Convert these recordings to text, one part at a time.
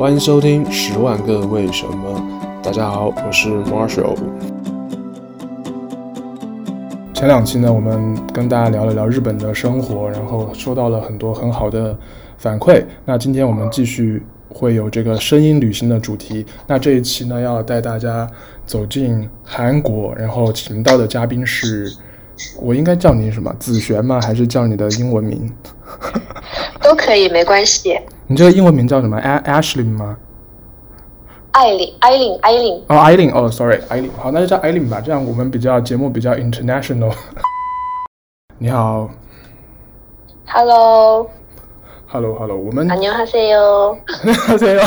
欢迎收听《十万个为什么》。大家好，我是 Marshall。前两期呢，我们跟大家聊了聊日本的生活，然后收到了很多很好的反馈。那今天我们继续会有这个声音旅行的主题。那这一期呢，要带大家走进韩国，然后请到的嘉宾是，我应该叫你什么？子璇吗？还是叫你的英文名？都可以，没关系。你这个英文名叫什么？Ashley 吗？艾琳，艾琳，艾琳。哦，艾琳，哦，sorry，艾琳。好，那就叫艾琳吧，这样我们比较节目比较 international。你好。Hello。Hello，Hello，我们。안녕하세요。 안녕하세요。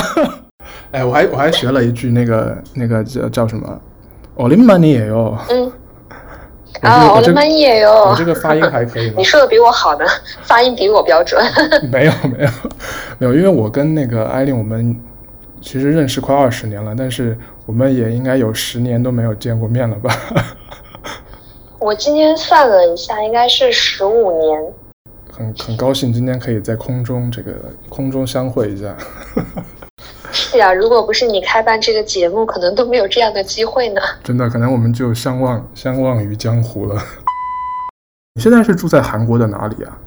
哎，我还我还学了一句那个那个叫叫什么？오랜만이에요。嗯。 啊，我的妈耶哟！你这个发音还可以，你说的比我好呢，发音比我标准。没有没有没有，因为我跟那个艾琳，我们其实认识快二十年了，但是我们也应该有十年都没有见过面了吧？我今天算了一下，应该是十五年。很很高兴今天可以在空中这个空中相会一下。是啊，如果不是你开办这个节目，可能都没有这样的机会呢。真的，可能我们就相忘相忘于江湖了。你现在是住在韩国的哪里啊？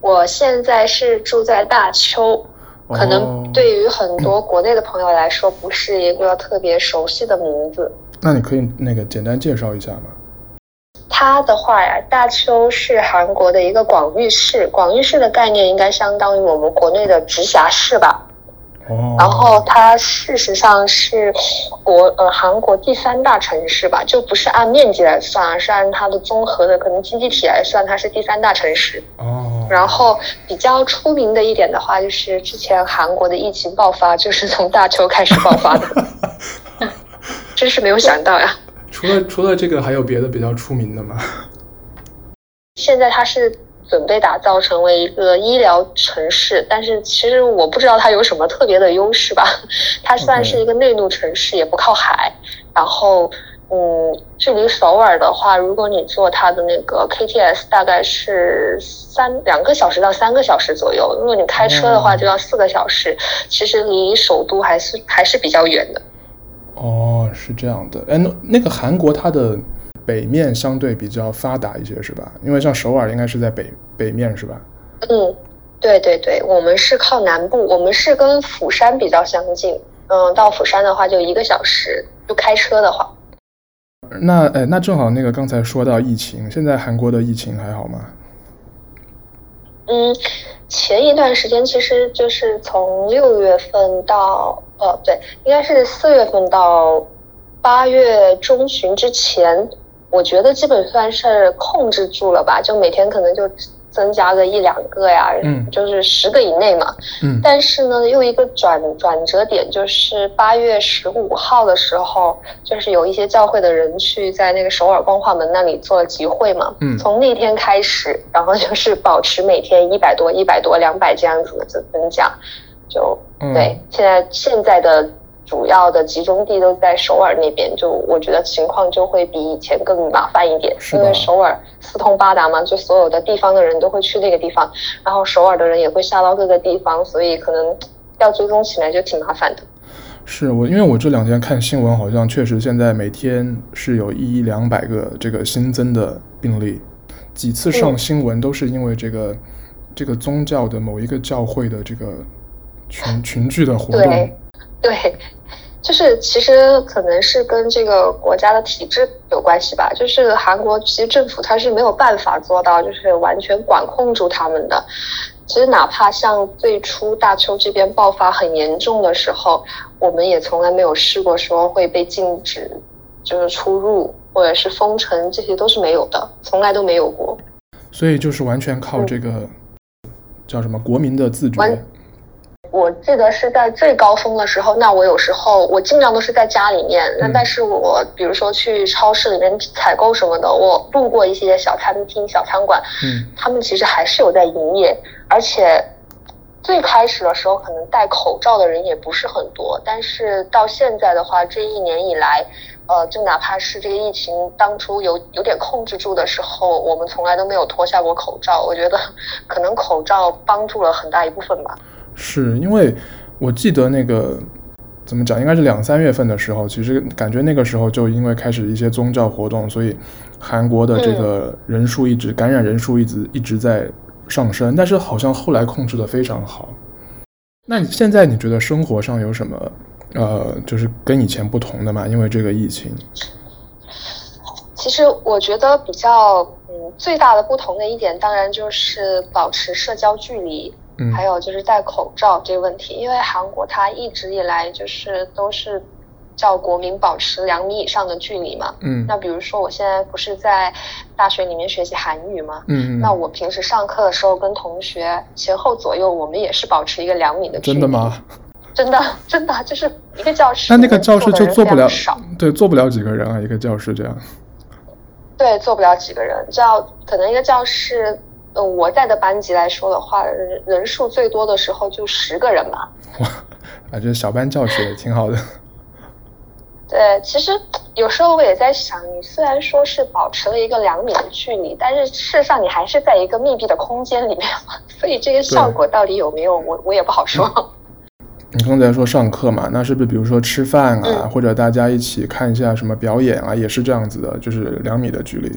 我现在是住在大邱。可能对于很多国内的朋友来说，不是一个特别熟悉的名字。那你可以那个简单介绍一下吗？它的话呀，大邱是韩国的一个广域市，广域市的概念应该相当于我们国内的直辖市吧。然后它事实上是国呃韩国第三大城市吧，就不是按面积来算，而是按它的综合的可能经济体来算，它是第三大城市。哦。然后比较出名的一点的话，就是之前韩国的疫情爆发就是从大邱开始爆发的，真是没有想到呀。除了除了这个，还有别的比较出名的吗？现在它是。准备打造成为一个医疗城市，但是其实我不知道它有什么特别的优势吧。它算是一个内陆城市，也不靠海。然后，嗯，距离首尔的话，如果你坐它的那个 KTS，大概是三两个小时到三个小时左右。如果你开车的话，就要四个小时。其实离首都还是还是比较远的。哦，是这样的。哎，那那个韩国它的。北面相对比较发达一些，是吧？因为像首尔应该是在北北面，是吧？嗯，对对对，我们是靠南部，我们是跟釜山比较相近。嗯，到釜山的话就一个小时，就开车的话。那哎，那正好那个刚才说到疫情，现在韩国的疫情还好吗？嗯，前一段时间其实就是从六月份到，哦，对，应该是四月份到八月中旬之前。我觉得基本算是控制住了吧，就每天可能就增加个一两个呀，嗯，就是十个以内嘛，嗯。但是呢，又一个转转折点，就是八月十五号的时候，就是有一些教会的人去在那个首尔光化门那里做了集会嘛，嗯。从那天开始，然后就是保持每天一百多、一百多、两百这样子的增加，就对，嗯。现在现在的。主要的集中地都在首尔那边，就我觉得情况就会比以前更麻烦一点，因为首尔四通八达嘛，就所有的地方的人都会去那个地方，然后首尔的人也会下到各个地方，所以可能要追踪起来就挺麻烦的。是我，因为我这两天看新闻，好像确实现在每天是有一两百个这个新增的病例，几次上新闻都是因为这个、嗯、这个宗教的某一个教会的这个群群聚的活动。对。对就是其实可能是跟这个国家的体制有关系吧。就是韩国其实政府它是没有办法做到就是完全管控住他们的。其实哪怕像最初大邱这边爆发很严重的时候，我们也从来没有试过说会被禁止就是出入或者是封城，这些都是没有的，从来都没有过。所以就是完全靠这个叫什么国民的自觉。我记得是在最高峰的时候，那我有时候我尽量都是在家里面。那但是我比如说去超市里面采购什么的，我路过一些小餐厅、小餐馆，嗯，他们其实还是有在营业。而且最开始的时候，可能戴口罩的人也不是很多。但是到现在的话，这一年以来，呃，就哪怕是这个疫情当初有有点控制住的时候，我们从来都没有脱下过口罩。我觉得可能口罩帮助了很大一部分吧。是因为我记得那个怎么讲，应该是两三月份的时候，其实感觉那个时候就因为开始一些宗教活动，所以韩国的这个人数一直、嗯、感染人数一直一直在上升，但是好像后来控制的非常好。那你现在你觉得生活上有什么呃，就是跟以前不同的吗？因为这个疫情。其实我觉得比较嗯最大的不同的一点，当然就是保持社交距离，嗯，还有就是戴口罩这个问题。因为韩国它一直以来就是都是叫国民保持两米以上的距离嘛，嗯。那比如说我现在不是在大学里面学习韩语嘛，嗯，那我平时上课的时候跟同学前后左右，我们也是保持一个两米的距离。真的吗？真的真的就是一个教室，那那个教室就坐不了，对，坐不了几个人啊，一个教室这样。对，坐不了几个人，这样可能一个教室，呃，我在的班级来说的话，人人数最多的时候就十个人吧。哇，啊，这小班教学也挺好的。对，其实有时候我也在想，你虽然说是保持了一个两米的距离，但是事实上你还是在一个密闭的空间里面嘛，所以这个效果到底有没有，我我也不好说。嗯你刚才说上课嘛，那是不是比如说吃饭啊，嗯、或者大家一起看一下什么表演啊，也是这样子的，就是两米的距离？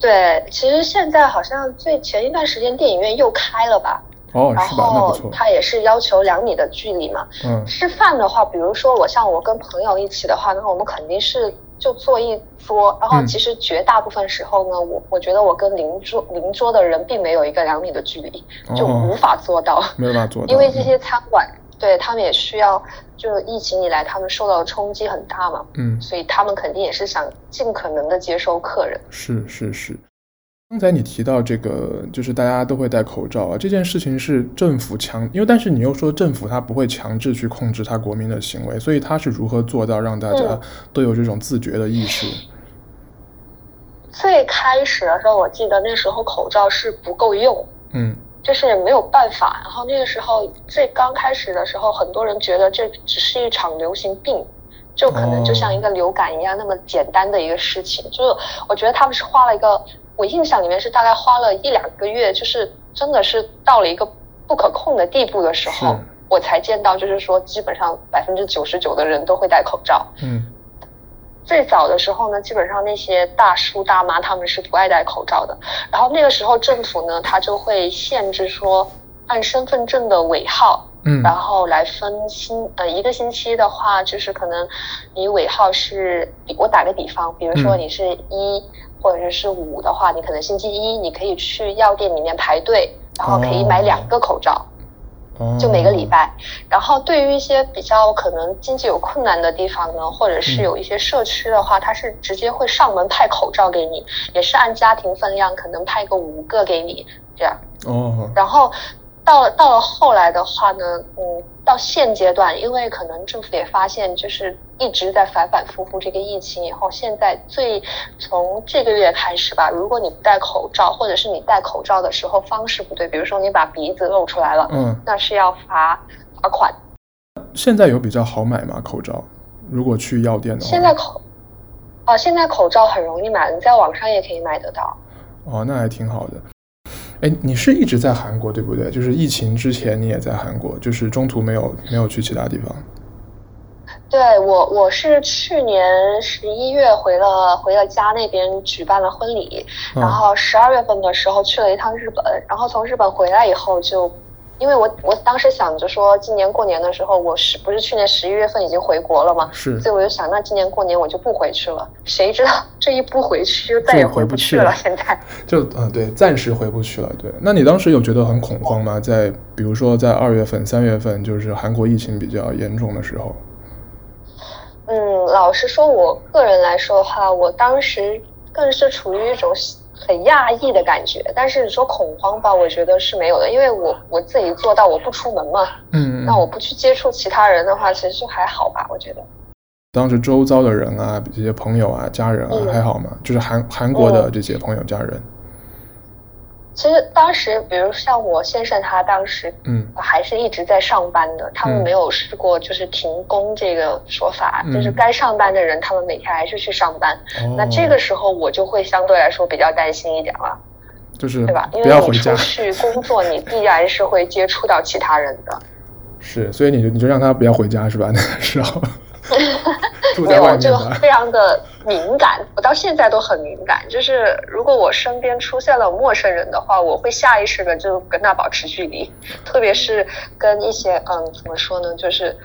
对，其实现在好像最前一段时间电影院又开了吧？哦，是吧？那不错。他也是要求两米的距离嘛。嗯。吃饭的话，比如说我像我跟朋友一起的话，那我们肯定是。就坐一桌，然后其实绝大部分时候呢，嗯、我我觉得我跟邻桌邻桌的人并没有一个两米的距离，就无法做到，没有办法做到，因为这些餐馆、嗯、对他们也需要，就疫情以来他们受到的冲击很大嘛，嗯，所以他们肯定也是想尽可能的接收客人，是是是。刚才你提到这个，就是大家都会戴口罩啊，这件事情是政府强，因为但是你又说政府他不会强制去控制他国民的行为，所以他是如何做到让大家都有这种自觉的意识？最开始的时候，我记得那时候口罩是不够用，嗯，就是没有办法。然后那个时候最刚开始的时候，很多人觉得这只是一场流行病，就可能就像一个流感一样那么简单的一个事情。哦、就是我觉得他们是花了一个。我印象里面是大概花了一两个月，就是真的是到了一个不可控的地步的时候，我才见到，就是说基本上百分之九十九的人都会戴口罩。嗯，最早的时候呢，基本上那些大叔大妈他们是不爱戴口罩的。然后那个时候政府呢，他就会限制说，按身份证的尾号，嗯，然后来分星，呃，一个星期的话，就是可能你尾号是，我打个比方，比如说你是一。或者是五的话，你可能星期一你可以去药店里面排队，然后可以买两个口罩，哦、就每个礼拜。然后对于一些比较可能经济有困难的地方呢，或者是有一些社区的话，他、嗯、是直接会上门派口罩给你，也是按家庭分量，可能派个五个给你这样。哦。然后。到了到了后来的话呢，嗯，到现阶段，因为可能政府也发现，就是一直在反反复复这个疫情以后，现在最从这个月开始吧，如果你不戴口罩，或者是你戴口罩的时候方式不对，比如说你把鼻子露出来了，嗯，那是要罚罚款。现在有比较好买吗？口罩？如果去药店的话，现在口啊，现在口罩很容易买，你在网上也可以买得到。哦，那还挺好的。哎，你是一直在韩国对不对？就是疫情之前你也在韩国，就是中途没有没有去其他地方。对，我我是去年十一月回了回了家那边举办了婚礼，嗯、然后十二月份的时候去了一趟日本，然后从日本回来以后就。因为我我当时想着说，今年过年的时候，我是不是去年十一月份已经回国了嘛？是，所以我就想，那今年过年我就不回去了。谁知道这一不回去，就再也回不去了。现在 就嗯，对，暂时回不去了。对，那你当时有觉得很恐慌吗？在比如说在二月份、三月份，就是韩国疫情比较严重的时候。嗯，老实说，我个人来说的话，我当时更是处于一种。很讶异的感觉，但是你说恐慌吧，我觉得是没有的，因为我我自己做到我不出门嘛，嗯，那我不去接触其他人的话，其实就还好吧，我觉得。当时周遭的人啊，这些朋友啊、家人啊，嗯、还好吗？就是韩韩国的这些朋友、家人。嗯其实当时，比如像我先生，他当时嗯还是一直在上班的，嗯、他们没有试过就是停工这个说法，嗯、就是该上班的人，他们每天还是去上班。哦、那这个时候我就会相对来说比较担心一点了，就是对吧？因为你出去工作，你必然是会接触到其他人的。是，所以你就你就让他不要回家是吧？那个时候。没有，这个非常的敏感，我到现在都很敏感。就是如果我身边出现了陌生人的话，我会下意识的就跟他保持距离，特别是跟一些嗯，怎么说呢，就是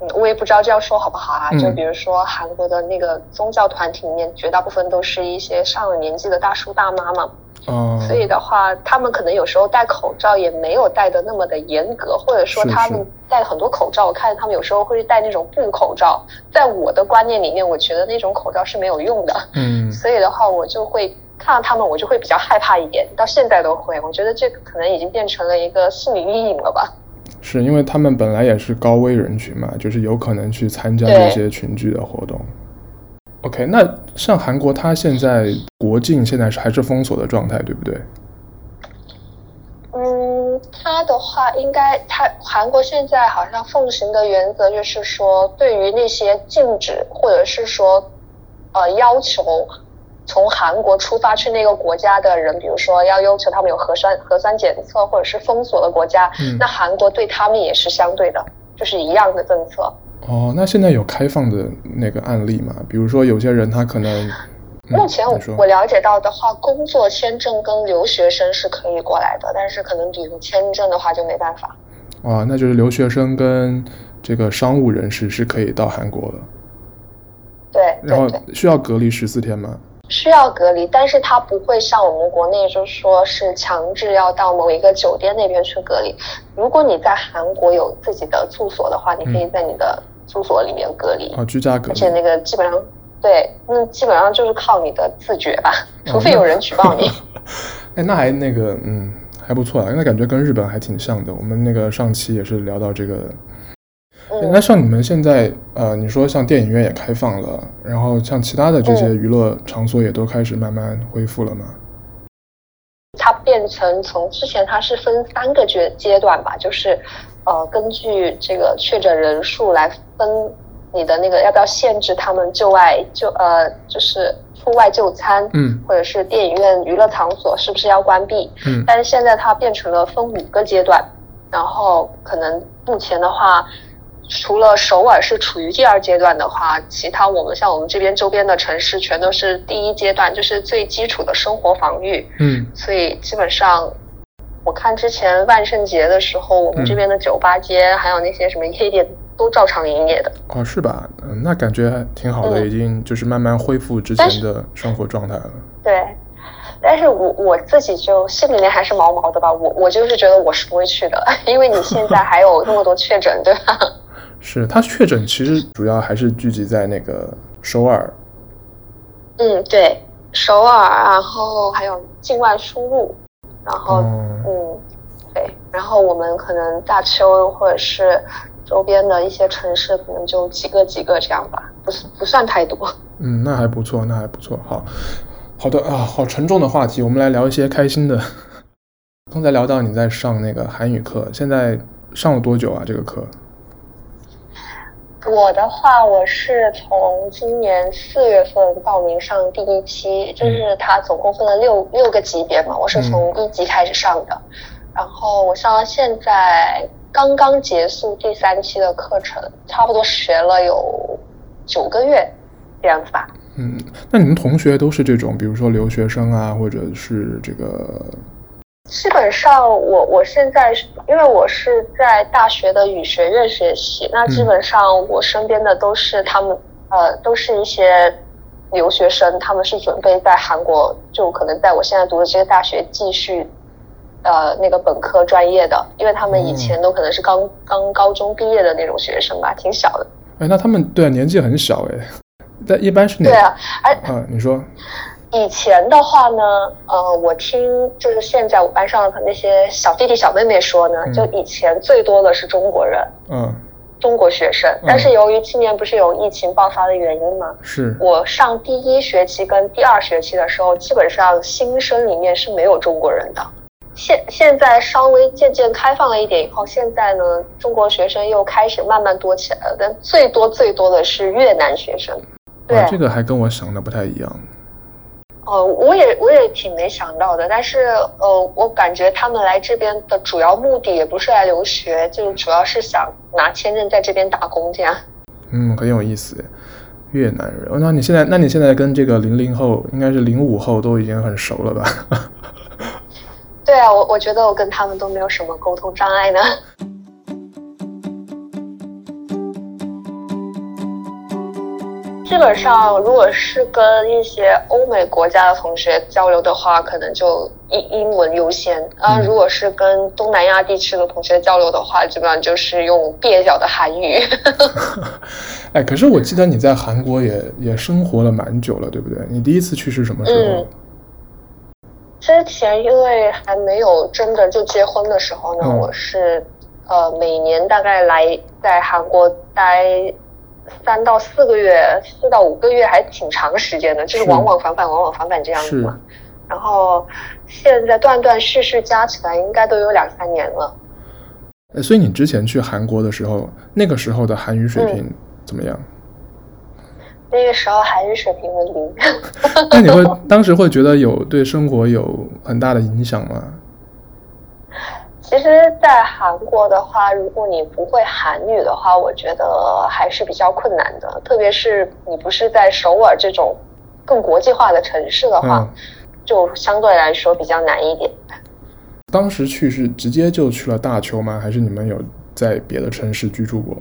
嗯，我也不知道这样说好不好啊。就比如说韩国的那个宗教团体里面，绝大部分都是一些上了年纪的大叔大妈嘛。哦，所以的话，他们可能有时候戴口罩也没有戴的那么的严格，或者说他们戴了很多口罩，我看他们有时候会戴那种布口罩。在我的观念里面，我觉得那种口罩是没有用的。嗯，所以的话，我就会看到他们，我就会比较害怕一点，到现在都会。我觉得这个可能已经变成了一个心理阴影了吧。是因为他们本来也是高危人群嘛，就是有可能去参加这些群聚的活动。OK，那像韩国，它现在国境现在是还是封锁的状态，对不对？嗯，它的话应该，它韩国现在好像奉行的原则就是说，对于那些禁止或者是说，呃，要求从韩国出发去那个国家的人，比如说要要求他们有核酸核酸检测或者是封锁的国家，嗯，那韩国对他们也是相对的，就是一样的政策。哦，那现在有开放的那个案例吗？比如说有些人他可能，嗯、目前我我了解到的话，工作签证跟留学生是可以过来的，但是可能旅游签证的话就没办法。啊，那就是留学生跟这个商务人士是可以到韩国的。对，对，然后需要隔离十四天吗？需要隔离，但是他不会像我们国内，就是说是强制要到某一个酒店那边去隔离。如果你在韩国有自己的住所的话，你可以在你的住所里面隔离。啊，居家隔离。而且那个基本上，对，那基本上就是靠你的自觉吧，除非有人举报你。哎，那还那个，嗯，还不错啊，那感觉跟日本还挺像的。我们那个上期也是聊到这个。那像你们现在，呃，你说像电影院也开放了，然后像其他的这些娱乐场所也都开始慢慢恢复了吗？它变成从之前它是分三个阶阶段吧，就是，呃，根据这个确诊人数来分你的那个要不要限制他们就外就呃就是出外就餐，嗯，或者是电影院娱乐场所是不是要关闭？嗯，但是现在它变成了分五个阶段，然后可能目前的话。除了首尔是处于第二阶段的话，其他我们像我们这边周边的城市全都是第一阶段，就是最基础的生活防御。嗯，所以基本上，我看之前万圣节的时候，我们这边的酒吧街、嗯、还有那些什么夜店都照常营业的。哦，是吧？嗯，那感觉还挺好的，已经就是慢慢恢复之前的生活状态了。对，但是我我自己就心里面还是毛毛的吧，我我就是觉得我是不会去的，因为你现在还有那么多确诊，对吧？是他确诊，其实主要还是聚集在那个首尔。嗯，对，首尔，然后还有境外输入，然后、嗯、然后我们可能大邱或者是周边的一些城市，可能就几个几个这样吧，不是不算太多。嗯，那还不错，那还不错。好，好的啊，好沉重的话题，我们来聊一些开心的。刚才聊到你在上那个韩语课，现在上了多久啊？这个课？我的话，我是从今年四月份报名上第一期，就是它总共分了六六个级别嘛，我是从一级开始上的，然后我上到现在刚刚结束第三期的课程，差不多学了有九个月这样子吧。嗯，那你们同学都是这种，比如说留学生啊，或者是这个？基本上我，我我现在是因为我是在大学的语学院学习，那基本上我身边的都是他们，呃，都是一些留学生，他们是准备在韩国，就可能在我现在读的这个大学继续，呃，那个本科专业的，因为他们以前都可能是刚、嗯、刚高中毕业的那种学生吧，挺小的。哎，那他们对啊，年纪很小哎，但一般是哪？对啊，哎，啊，你说。以前的话呢，呃，我听就是现在我班上的那些小弟弟小妹妹说呢，嗯、就以前最多的是中国人，嗯，中国学生。但是由于今年不是有疫情爆发的原因吗，是我上第一学期跟第二学期的时候，基本上新生里面是没有中国人的。现现在稍微渐渐开放了一点以后，现在呢，中国学生又开始慢慢多起来了，但最多最多的是越南学生。对，啊、这个还跟我想的不太一样。哦，我也我也挺没想到的，但是呃，我感觉他们来这边的主要目的也不是来留学，就主要是想拿签证在这边打工这样。嗯，很有意思。越南人，那你现在，那你现在跟这个零零后，应该是零五后都已经很熟了吧？对啊，我我觉得我跟他们都没有什么沟通障碍呢。基本上，如果是跟一些欧美国家的同学交流的话，可能就英英文优先啊。如果是跟东南亚地区的同学交流的话，基本上就是用蹩脚的韩语。哎，可是我记得你在韩国也也生活了蛮久了，对不对？你第一次去是什么时候？嗯，之前因为还没有真的就结婚的时候呢，嗯、我是呃每年大概来在韩国待。三到四个月，四到五个月还挺长时间的，就是往往返返，往往返返这样子嘛。然后现在断断续续加起来，应该都有两三年了。所以你之前去韩国的时候，那个时候的韩语水平怎么样？嗯、那个时候还是水平为零。那你会 当时会觉得有对生活有很大的影响吗？其实，在韩国的话，如果你不会韩语的话，我觉得还是比较困难的。特别是你不是在首尔这种更国际化的城市的话，嗯、就相对来说比较难一点。当时去是直接就去了大邱吗？还是你们有在别的城市居住过？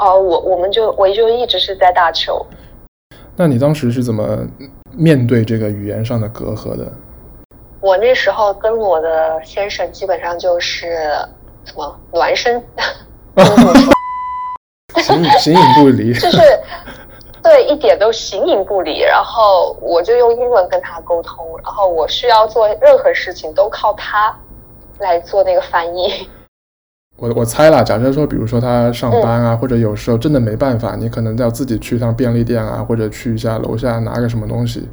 哦，我我们就我就一直是在大邱。那你当时是怎么面对这个语言上的隔阂的？我那时候跟我的先生基本上就是什么孪生，形形影不离，就是对一点都形影不离。然后我就用英文跟他沟通，然后我需要做任何事情都靠他来做那个翻译。我我猜了，假设说，比如说他上班啊，嗯、或者有时候真的没办法，你可能要自己去一趟便利店啊，或者去一下楼下拿个什么东西，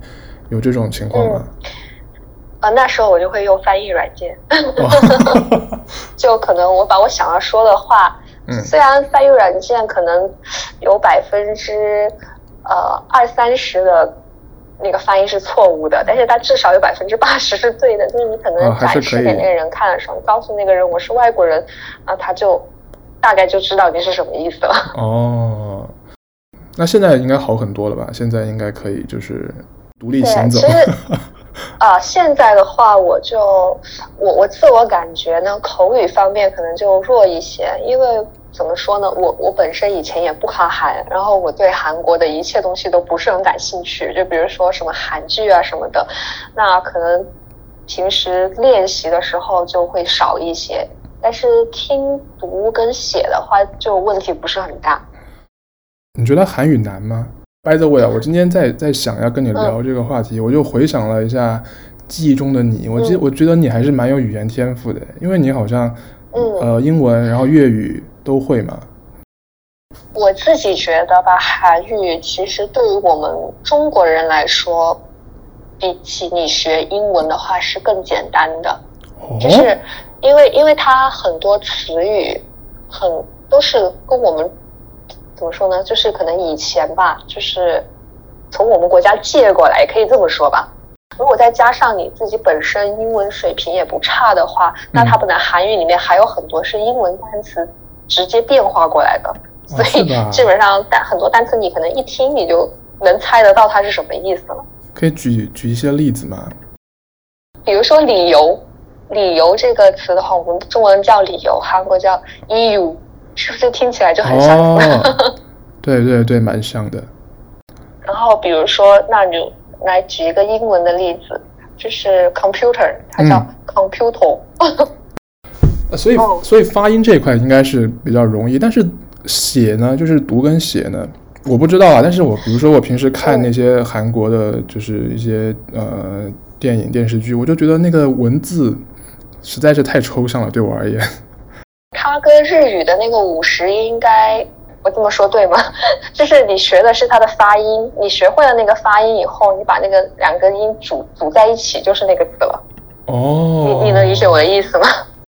有这种情况吗？嗯。啊，那时候我就会用翻译软件，就可能我把我想要说的话，嗯、虽然翻译软件可能有百分之呃二三十的那个翻译是错误的，但是它至少有百分之八十是对的。就是你可能展示给那个人看的时候，哦、告诉那个人我是外国人，啊，他就大概就知道你是什么意思了。哦，那现在应该好很多了吧？现在应该可以就是独立行走。啊、呃，现在的话，我就我我自我感觉呢，口语方面可能就弱一些，因为怎么说呢，我我本身以前也不看韩，然后我对韩国的一切东西都不是很感兴趣，就比如说什么韩剧啊什么的，那可能平时练习的时候就会少一些，但是听读跟写的话，就问题不是很大。你觉得韩语难吗？By the way 啊，我今天在在想要跟你聊这个话题，嗯、我就回想了一下记忆中的你，我记、嗯、我觉得你还是蛮有语言天赋的，因为你好像，嗯、呃，英文然后粤语都会吗。我自己觉得吧，韩语其实对于我们中国人来说，比起你学英文的话是更简单的，哦、就是因为因为它很多词语很都是跟我们。怎么说呢？就是可能以前吧，就是从我们国家借过来，可以这么说吧。如果再加上你自己本身英文水平也不差的话，嗯、那它本来韩语里面还有很多是英文单词直接变化过来的，所以基本上单很多单词你可能一听你就能猜得到它是什么意思了。可以举举一些例子吗？比如说理由，理由这个词的话，我们中文叫理由，韩国叫 EU。是不是听起来就很像？哦，对对对，蛮像的。然后比如说，那你来举一个英文的例子，就是 computer，它叫 computer。嗯、所以所以发音这一块应该是比较容易，但是写呢，就是读跟写呢，我不知道啊。但是我比如说我平时看那些韩国的，就是一些呃电影电视剧，我就觉得那个文字实在是太抽象了，对我而言。它跟日语的那个五十音，应该我这么说对吗？就是你学的是它的发音，你学会了那个发音以后，你把那个两个音组组在一起，就是那个字了。哦，你你能理解我的意思吗？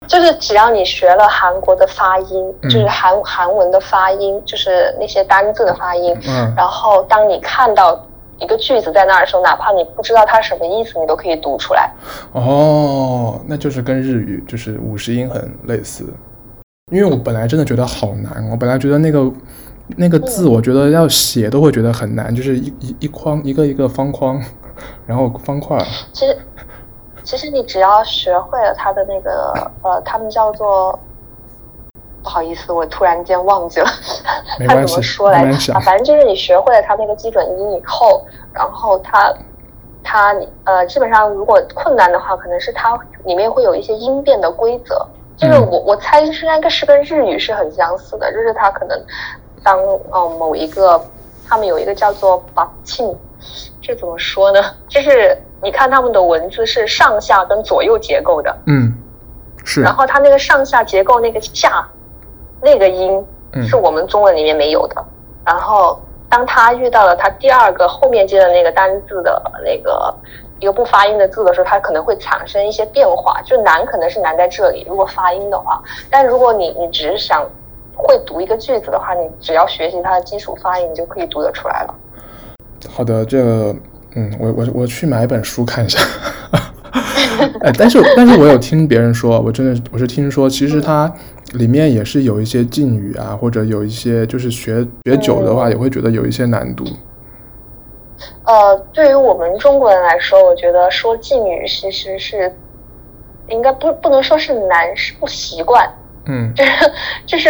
就是只要你学了韩国的发音，就是韩、嗯、韩文的发音，就是那些单字的发音，嗯，然后当你看到一个句子在那儿的时候，哪怕你不知道它什么意思，你都可以读出来。哦，那就是跟日语就是五十音很类似。因为我本来真的觉得好难，我本来觉得那个那个字，我觉得要写都会觉得很难，就是一一一框一个一个方框，然后方块。其实其实你只要学会了它的那个呃，他们叫做。不好意思，我突然间忘记了，他怎么说来着？啊，反正就是你学会了他那个基准音以后，然后他他呃，基本上如果困难的话，可能是它里面会有一些音变的规则。就是我我猜是应该是跟日语是很相似的，就是它可能当呃某一个他们有一个叫做把庆，这怎么说呢？就是你看他们的文字是上下跟左右结构的，嗯，是。然后它那个上下结构那个下。那个音是我们中文里面没有的，嗯、然后当他遇到了他第二个后面接的那个单字的那个一个不发音的字的时候，他可能会产生一些变化。就难可能是难在这里，如果发音的话，但如果你你只是想会读一个句子的话，你只要学习它的基础发音，你就可以读得出来了。好的，这个嗯，我我我去买一本书看一下。哎，但是但是我有听别人说，我真的我是听说，其实它里面也是有一些敬语啊，或者有一些就是学学久的话，也会觉得有一些难度。呃，对于我们中国人来说，我觉得说敬语其实是应该不不能说是难，是不习惯。嗯，就是 就是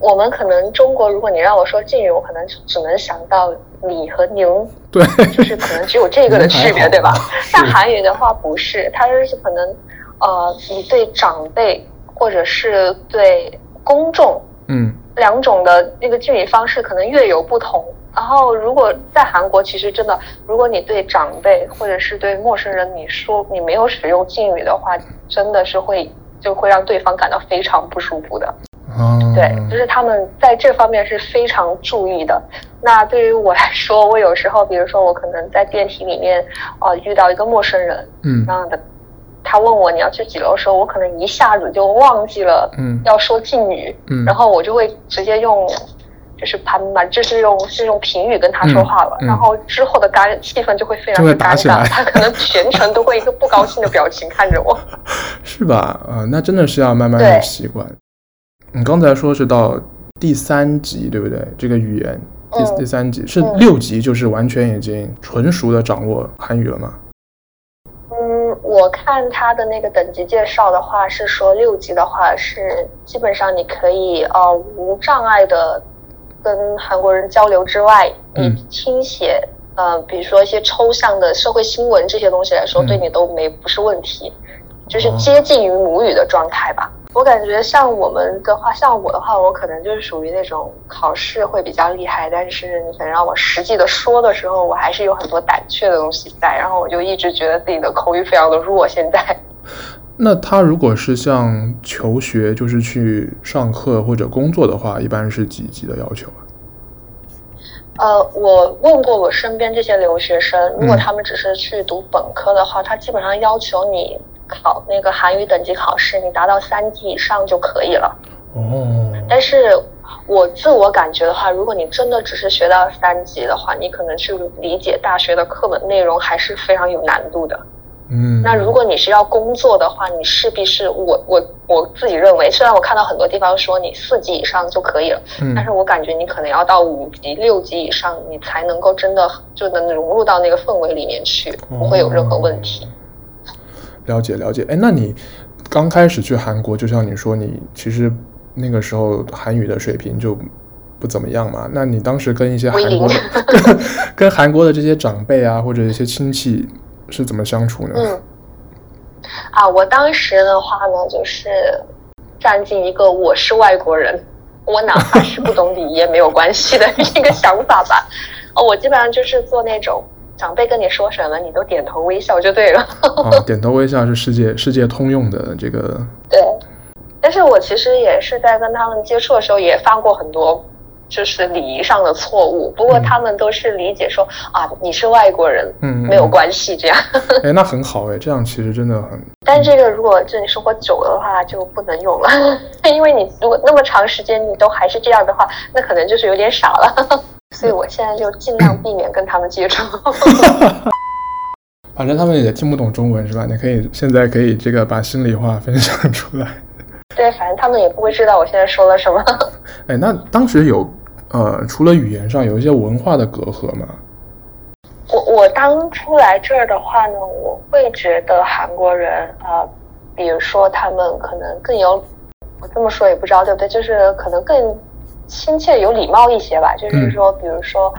我们可能中国，如果你让我说敬语，我可能只能想到。你和您，对，就是可能只有这个的区别，对吧？但韩语的话不是，它就是可能，呃，你对长辈或者是对公众，嗯，两种的那个敬语方式可能略有不同。然后，如果在韩国，其实真的，如果你对长辈或者是对陌生人，你说你没有使用敬语的话，真的是会就会让对方感到非常不舒服的。嗯，对，就是他们在这方面是非常注意的。那对于我来说，我有时候，比如说我可能在电梯里面，呃，遇到一个陌生人，嗯，然后的他问我你要去几楼的时候，我可能一下子就忘记了，嗯，要说敬语，嗯，然后我就会直接用，就是攀嘛，就是用是用平语跟他说话了，嗯。嗯、然后之后的尴气氛就会非常的尴尬，他可能全程都会一个不高兴的表情看着我，是吧？啊、呃，那真的是要慢慢的习惯。你刚才说是到第三级，对不对？这个语言第、嗯、第三级是六级，就是完全已经纯熟的掌握韩语了吗？嗯，我看他的那个等级介绍的话，是说六级的话是基本上你可以呃无障碍的跟韩国人交流之外，你听写、嗯、呃比如说一些抽象的社会新闻这些东西来说，嗯、对你都没不是问题，就是接近于母语的状态吧。哦我感觉像我们的话，像我的话，我可能就是属于那种考试会比较厉害，但是你可能让我实际的说的时候，我还是有很多胆怯的东西在，然后我就一直觉得自己的口语非常的弱。现在，那他如果是像求学，就是去上课或者工作的话，一般是几级的要求啊？呃，我问过我身边这些留学生，如果他们只是去读本科的话，嗯、他基本上要求你。考那个韩语等级考试，你达到三级以上就可以了。哦。但是我自我感觉的话，如果你真的只是学到三级的话，你可能去理解大学的课本内容还是非常有难度的。嗯。那如果你是要工作的话，你势必是我我我自己认为，虽然我看到很多地方说你四级以上就可以了，嗯，但是我感觉你可能要到五级、六级以上，你才能够真的就能融入到那个氛围里面去，不会有任何问题。哦了解了解，哎，那你刚开始去韩国，就像你说，你其实那个时候韩语的水平就不怎么样嘛。那你当时跟一些韩国的跟，跟韩国的这些长辈啊，或者一些亲戚是怎么相处呢？嗯，啊，我当时的话呢，就是站进一个我是外国人，我哪怕是不懂礼也没有关系的一个想法吧。哦，我基本上就是做那种。长辈跟你说什么，你都点头微笑就对了。哦，点头微笑是世界世界通用的这个。对，但是我其实也是在跟他们接触的时候，也犯过很多就是礼仪上的错误。不过他们都是理解说、嗯、啊，你是外国人，嗯，没有关系这样。哎，那很好哎，这样其实真的很。但这个如果这里生活久了的话，就不能用了，因为你如果那么长时间你都还是这样的话，那可能就是有点傻了。所以我现在就尽量避免跟他们接触。反正他们也听不懂中文是吧？你可以现在可以这个把心里话分享出来。对，反正他们也不会知道我现在说了什么。哎，那当时有呃，除了语言上有一些文化的隔阂吗？我我当初来这儿的话呢，我会觉得韩国人啊、呃，比如说他们可能更有，我这么说也不知道对不对，就是可能更亲切、有礼貌一些吧。就是说，比如说，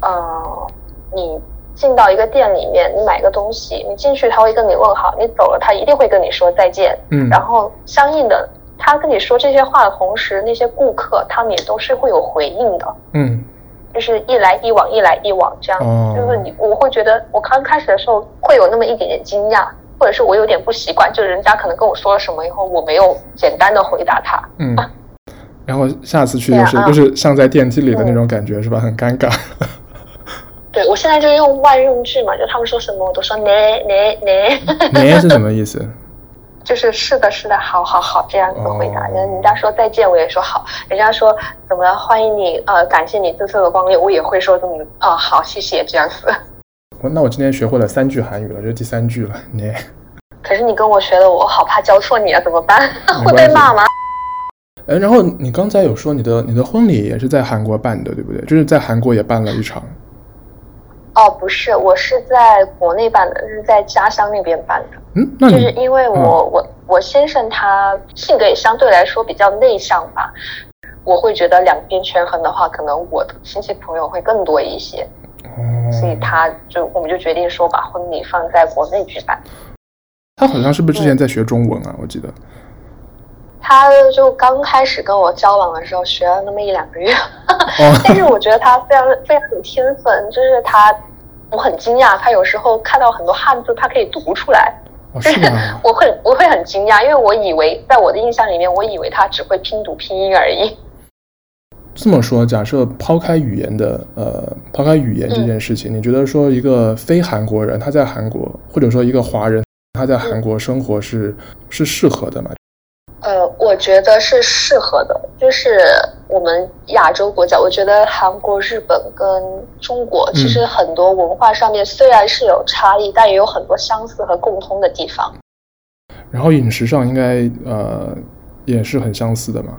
嗯、呃，你进到一个店里面，你买个东西，你进去他会跟你问好，你走了他一定会跟你说再见。嗯，然后相应的，他跟你说这些话的同时，那些顾客他们也都是会有回应的。嗯。就是一来一往，一来一往这样就是你我会觉得，我刚开始的时候会有那么一点点惊讶，或者是我有点不习惯，就是人家可能跟我说了什么以后，我没有简单的回答他。嗯，啊、然后下次去就是、啊、就是像在电梯里的那种感觉、嗯、是吧？很尴尬。对，我现在就用万用句嘛，就他们说什么我都说呢呢呢。呢是什么意思？就是是的，是的，好好好，这样子回答。人、哦、人家说再见，我也说好。人家说怎么欢迎你，呃，感谢你这次的光临，我也会说这么啊、哦，好，谢谢，这样子。那我今天学会了三句韩语了，这第三句了。你，可是你跟我学的，我好怕教错你啊，怎么办？会被骂吗？哎，然后你刚才有说你的你的婚礼也是在韩国办的，对不对？就是在韩国也办了一场。哦，不是，我是在国内办的，是在家乡那边办的。嗯，那就是因为我、嗯、我我先生他性格也相对来说比较内向吧，我会觉得两边权衡的话，可能我的亲戚朋友会更多一些，哦、所以他就我们就决定说把婚礼放在国内举办。他好像是不是之前在学中文啊？嗯、我记得。他就刚开始跟我交往的时候学了那么一两个月，哦、但是我觉得他非常非常有天分，就是他，我很惊讶，他有时候看到很多汉字，他可以读出来。哦、是吗？我会我会很惊讶，因为我以为在我的印象里面，我以为他只会拼读拼音而已。这么说，假设抛开语言的呃，抛开语言这件事情，嗯、你觉得说一个非韩国人他在韩国，或者说一个华人他在韩国生活是、嗯、是适合的吗？呃，我觉得是适合的，就是我们亚洲国家，我觉得韩国、日本跟中国其实很多文化上面虽然是有差异，嗯、但也有很多相似和共通的地方。然后饮食上应该呃也是很相似的嘛。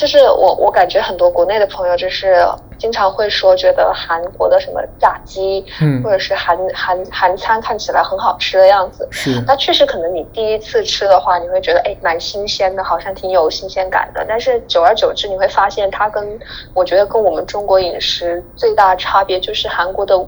就是我，我感觉很多国内的朋友就是经常会说，觉得韩国的什么炸鸡，嗯，或者是韩韩韩餐看起来很好吃的样子。是，那确实可能你第一次吃的话，你会觉得哎，蛮新鲜的，好像挺有新鲜感的。但是久而久之，你会发现它跟我觉得跟我们中国饮食最大差别就是韩国的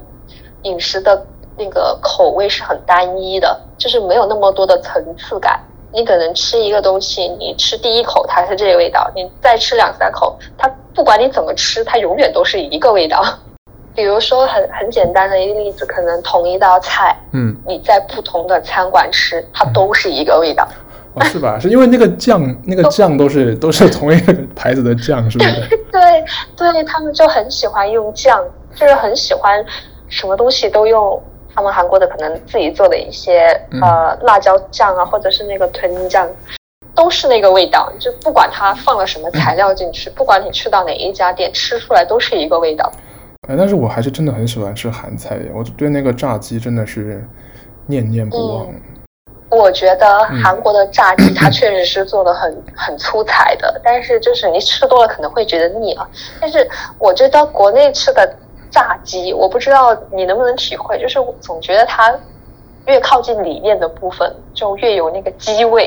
饮食的那个口味是很单一的，就是没有那么多的层次感。你可能吃一个东西，你吃第一口它是这个味道，你再吃两三口，它不管你怎么吃，它永远都是一个味道。比如说很很简单的一个例子，可能同一道菜，嗯，你在不同的餐馆吃，它都是一个味道。哦，是吧？是因为那个酱，那个酱都是都是同一个牌子的酱，是不是？对对，他们就很喜欢用酱，就是很喜欢什么东西都用。他们韩国的可能自己做的一些呃辣椒酱啊，或者是那个豚酱，都是那个味道。就不管它放了什么材料进去，不管你去到哪一家店，吃出来都是一个味道。哎，但是我还是真的很喜欢吃韩菜，我对那个炸鸡真的是念念不忘。嗯，我觉得韩国的炸鸡 它确实是做的很很出彩的，但是就是你吃多了可能会觉得腻啊。但是我觉得国内吃的。炸鸡，我不知道你能不能体会，就是我总觉得它越靠近里面的部分，就越有那个鸡味。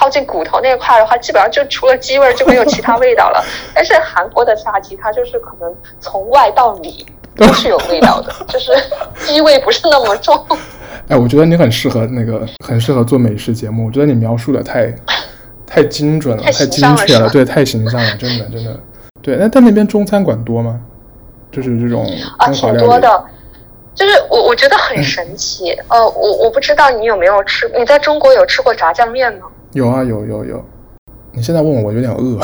靠近骨头那块的话，基本上就除了鸡味就没有其他味道了。但是韩国的炸鸡，它就是可能从外到里都是有味道的，就是鸡味不是那么重。哎，我觉得你很适合那个，很适合做美食节目。我觉得你描述的太太精准了，太精确了，对，太形象了，真的真的。对，那在那边中餐馆多吗？就是这种啊，挺多的，就是我我觉得很神奇。嗯、呃，我我不知道你有没有吃，你在中国有吃过炸酱面吗？有啊，有有有。你现在问我，我有点饿。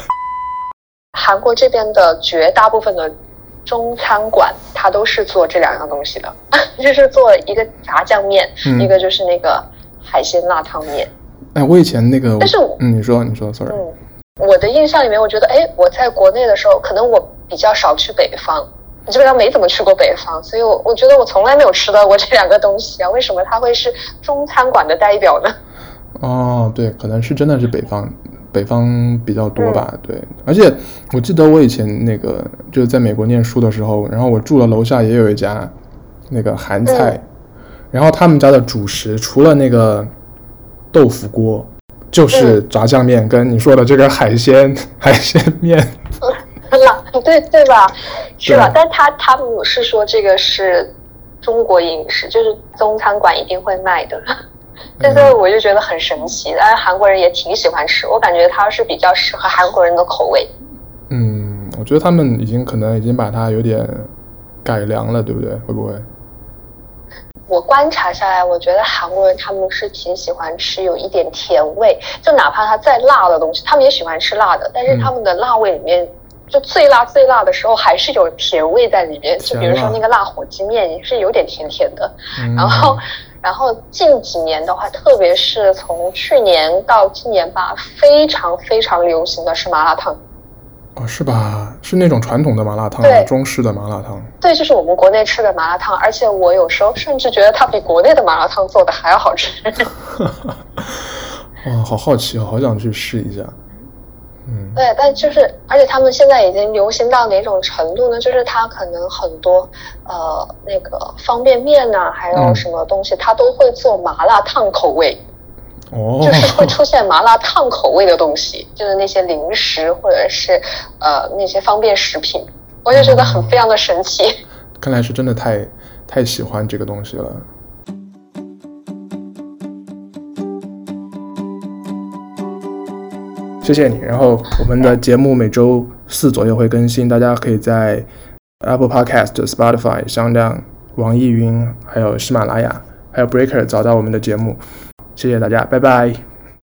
韩国这边的绝大部分的中餐馆，它都是做这两样东西的，就是做一个炸酱面，嗯、一个就是那个海鲜辣汤面。哎，我以前那个，但是嗯，你说你说，sorry。嗯我的印象里面，我觉得，哎，我在国内的时候，可能我比较少去北方，基本上没怎么去过北方，所以我我觉得我从来没有吃到过这两个东西啊。为什么它会是中餐馆的代表呢？哦，对，可能是真的是北方，北方比较多吧。嗯、对，而且我记得我以前那个就是在美国念书的时候，然后我住的楼下也有一家那个韩菜，嗯、然后他们家的主食除了那个豆腐锅。就是炸酱面，跟你说的这个海鲜、嗯、海鲜面，辣，对对吧？是吧？但他他们是说这个是中国饮食，就是中餐馆一定会卖的。但是我就觉得很神奇，但是韩国人也挺喜欢吃，我感觉它是比较适合韩国人的口味。嗯，我觉得他们已经可能已经把它有点改良了，对不对？会不会？我观察下来，我觉得韩国人他们是挺喜欢吃有一点甜味，就哪怕它再辣的东西，他们也喜欢吃辣的。但是他们的辣味里面，嗯、就最辣最辣的时候，还是有甜味在里面。就比如说那个辣火鸡面，也是有点甜甜的。嗯、然后，然后近几年的话，特别是从去年到今年吧，非常非常流行的是麻辣烫。哦，是吧？是那种传统的麻辣烫，对中式的麻辣烫。对，就是我们国内吃的麻辣烫，而且我有时候甚至觉得它比国内的麻辣烫做的还要好吃。哇，好好奇哦，好想去试一下。嗯，对，但就是，而且他们现在已经流行到哪种程度呢？就是它可能很多呃那个方便面呐、啊，还有什么东西，它、嗯、都会做麻辣烫口味。哦，就是会出现麻辣烫口味的东西，就是那些零食或者是呃那些方便食品，我就觉得很非常的神奇。嗯，看来是真的太太喜欢这个东西了。谢谢你。然后我们的节目每周四左右会更新，大家可以在 Apple Podcast、Spotify、香亮、网易云、还有喜马拉雅、还有 Breaker 找到我们的节目。谢谢大家，拜拜。